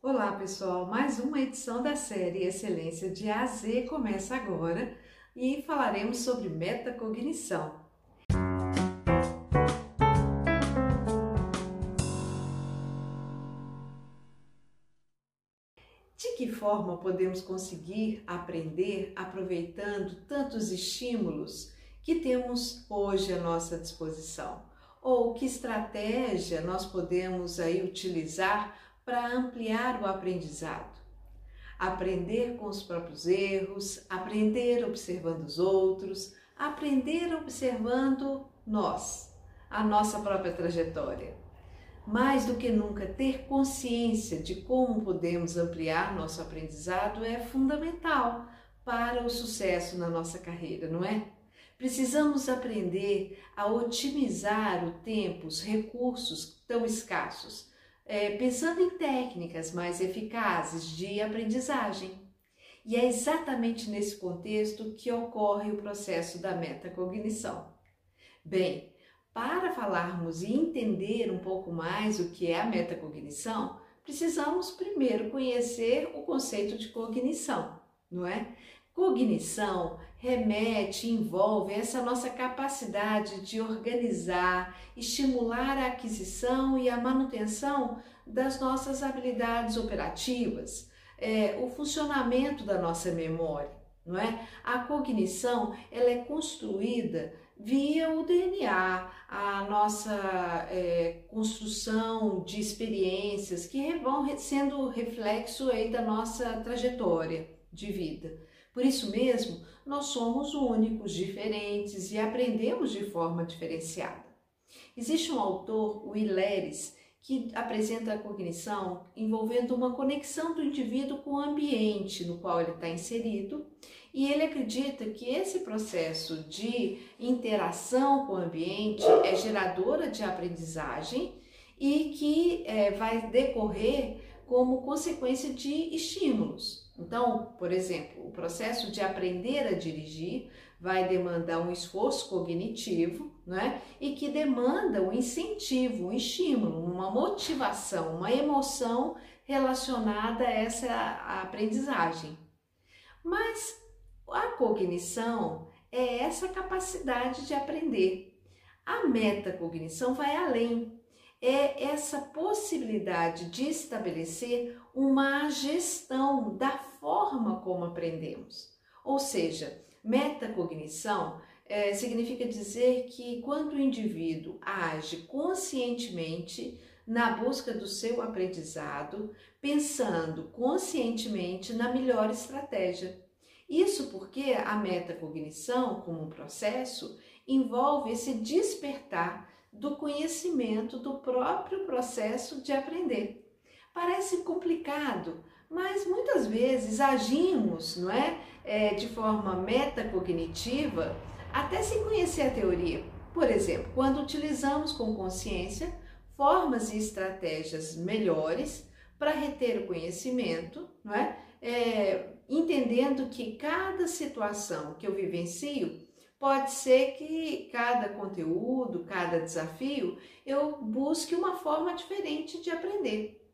Olá pessoal, mais uma edição da série Excelência de A Z começa agora e falaremos sobre metacognição. De que forma podemos conseguir aprender aproveitando tantos estímulos que temos hoje à nossa disposição? Ou que estratégia nós podemos aí utilizar para ampliar o aprendizado. Aprender com os próprios erros, aprender observando os outros, aprender observando nós, a nossa própria trajetória. Mais do que nunca, ter consciência de como podemos ampliar nosso aprendizado é fundamental para o sucesso na nossa carreira, não é? Precisamos aprender a otimizar o tempo, os recursos tão escassos é, pensando em técnicas mais eficazes de aprendizagem. E é exatamente nesse contexto que ocorre o processo da metacognição. Bem, para falarmos e entender um pouco mais o que é a metacognição, precisamos primeiro conhecer o conceito de cognição, não é? Cognição remete, envolve essa nossa capacidade de organizar, estimular a aquisição e a manutenção das nossas habilidades operativas, é, o funcionamento da nossa memória, não é? A cognição ela é construída via o DNA, a nossa é, construção de experiências que vão sendo reflexo aí da nossa trajetória de vida. Por isso mesmo, nós somos únicos, diferentes e aprendemos de forma diferenciada. Existe um autor, o Hileres, que apresenta a cognição envolvendo uma conexão do indivíduo com o ambiente no qual ele está inserido, e ele acredita que esse processo de interação com o ambiente é geradora de aprendizagem e que é, vai decorrer como consequência de estímulos. Então, por exemplo, o processo de aprender a dirigir vai demandar um esforço cognitivo, né? E que demanda um incentivo, um estímulo, uma motivação, uma emoção relacionada a essa aprendizagem. Mas a cognição é essa capacidade de aprender. A metacognição vai além, é essa possibilidade de estabelecer uma gestão da forma como aprendemos. Ou seja, metacognição é, significa dizer que quando o indivíduo age conscientemente na busca do seu aprendizado, pensando conscientemente na melhor estratégia. Isso porque a metacognição, como um processo, envolve esse despertar do conhecimento do próprio processo de aprender. Parece complicado, mas muitas vezes agimos, não é, é de forma metacognitiva, até sem conhecer a teoria. Por exemplo, quando utilizamos com consciência formas e estratégias melhores para reter o conhecimento, não é? é? entendendo que cada situação que eu vivencio Pode ser que cada conteúdo, cada desafio, eu busque uma forma diferente de aprender.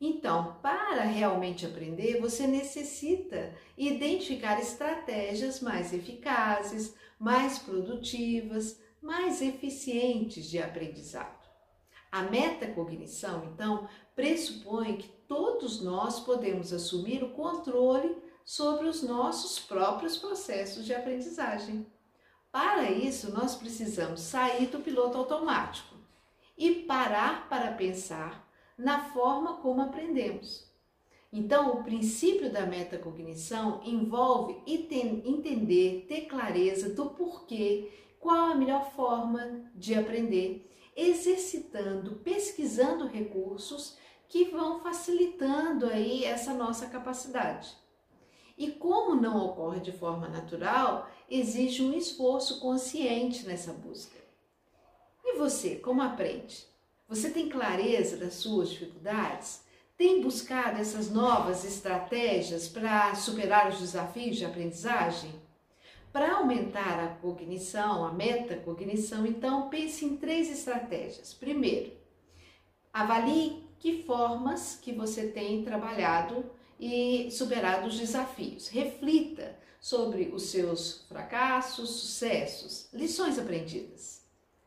Então, para realmente aprender, você necessita identificar estratégias mais eficazes, mais produtivas, mais eficientes de aprendizado. A metacognição, então, pressupõe que todos nós podemos assumir o controle sobre os nossos próprios processos de aprendizagem. Para isso, nós precisamos sair do piloto automático e parar para pensar na forma como aprendemos. Então, o princípio da metacognição envolve entender, ter clareza do porquê, qual a melhor forma de aprender, exercitando, pesquisando recursos que vão facilitando aí essa nossa capacidade. E como não ocorre de forma natural, exige um esforço consciente nessa busca. E você, como aprende? Você tem clareza das suas dificuldades? Tem buscado essas novas estratégias para superar os desafios de aprendizagem? Para aumentar a cognição, a metacognição, então pense em três estratégias. Primeiro, avalie que formas que você tem trabalhado e superado os desafios. Reflita sobre os seus fracassos, sucessos, lições aprendidas.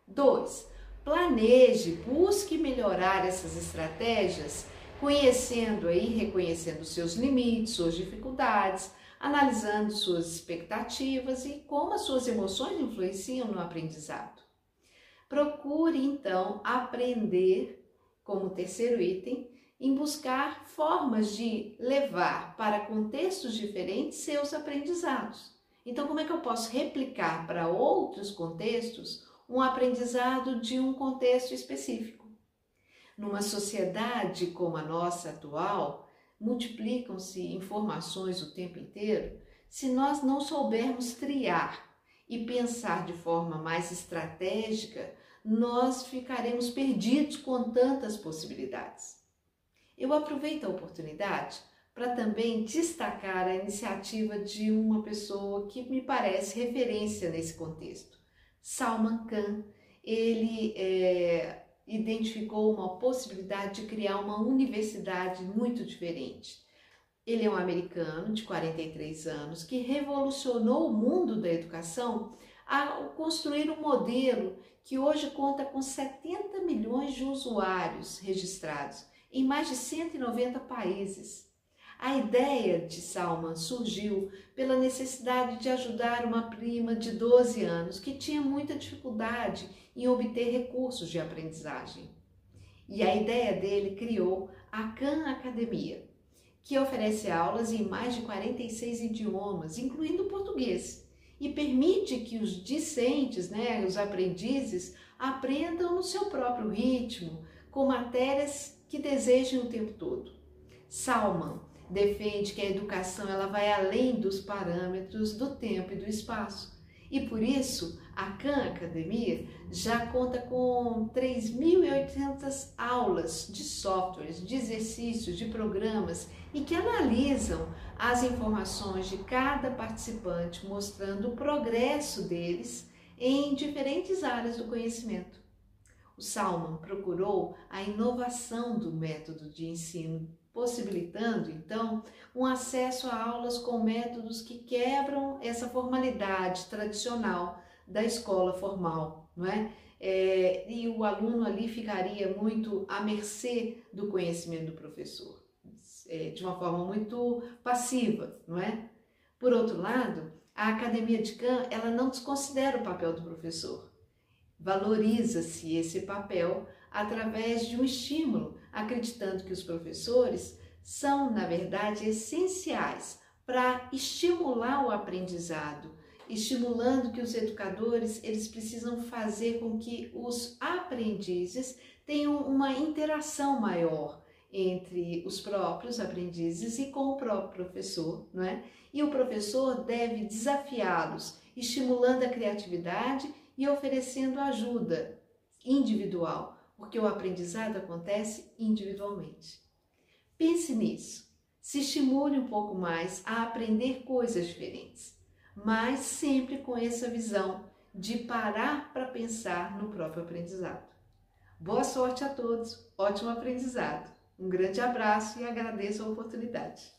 2. Planeje, busque melhorar essas estratégias, conhecendo aí, reconhecendo seus limites, suas dificuldades, analisando suas expectativas e como as suas emoções influenciam no aprendizado. Procure então aprender, como terceiro item, em buscar formas de levar para contextos diferentes seus aprendizados. Então, como é que eu posso replicar para outros contextos um aprendizado de um contexto específico? Numa sociedade como a nossa atual, multiplicam-se informações o tempo inteiro. Se nós não soubermos triar e pensar de forma mais estratégica, nós ficaremos perdidos com tantas possibilidades. Eu aproveito a oportunidade para também destacar a iniciativa de uma pessoa que me parece referência nesse contexto. Salman Khan, ele é, identificou uma possibilidade de criar uma universidade muito diferente. Ele é um americano de 43 anos que revolucionou o mundo da educação ao construir um modelo que hoje conta com 70 milhões de usuários registrados em mais de 190 países. A ideia de Salman surgiu pela necessidade de ajudar uma prima de 12 anos que tinha muita dificuldade em obter recursos de aprendizagem. E a ideia dele criou a Khan Academia, que oferece aulas em mais de 46 idiomas, incluindo o português, e permite que os discentes, né, os aprendizes, aprendam no seu próprio ritmo, com matérias que desejem o tempo todo. Salman defende que a educação ela vai além dos parâmetros do tempo e do espaço. E por isso, a Khan Academia já conta com 3.800 aulas de softwares, de exercícios, de programas e que analisam as informações de cada participante, mostrando o progresso deles em diferentes áreas do conhecimento. O Salman procurou a inovação do método de ensino, possibilitando então um acesso a aulas com métodos que quebram essa formalidade tradicional da escola formal, não é? é e o aluno ali ficaria muito à mercê do conhecimento do professor, é, de uma forma muito passiva, não é? Por outro lado, a Academia de Khan, ela não desconsidera o papel do professor. Valoriza-se esse papel através de um estímulo, acreditando que os professores são, na verdade, essenciais para estimular o aprendizado, estimulando que os educadores eles precisam fazer com que os aprendizes tenham uma interação maior entre os próprios aprendizes e com o próprio professor, não é? E o professor deve desafiá-los, estimulando a criatividade e oferecendo ajuda individual, porque o aprendizado acontece individualmente. Pense nisso. Se estimule um pouco mais a aprender coisas diferentes, mas sempre com essa visão de parar para pensar no próprio aprendizado. Boa sorte a todos, ótimo aprendizado. Um grande abraço e agradeço a oportunidade.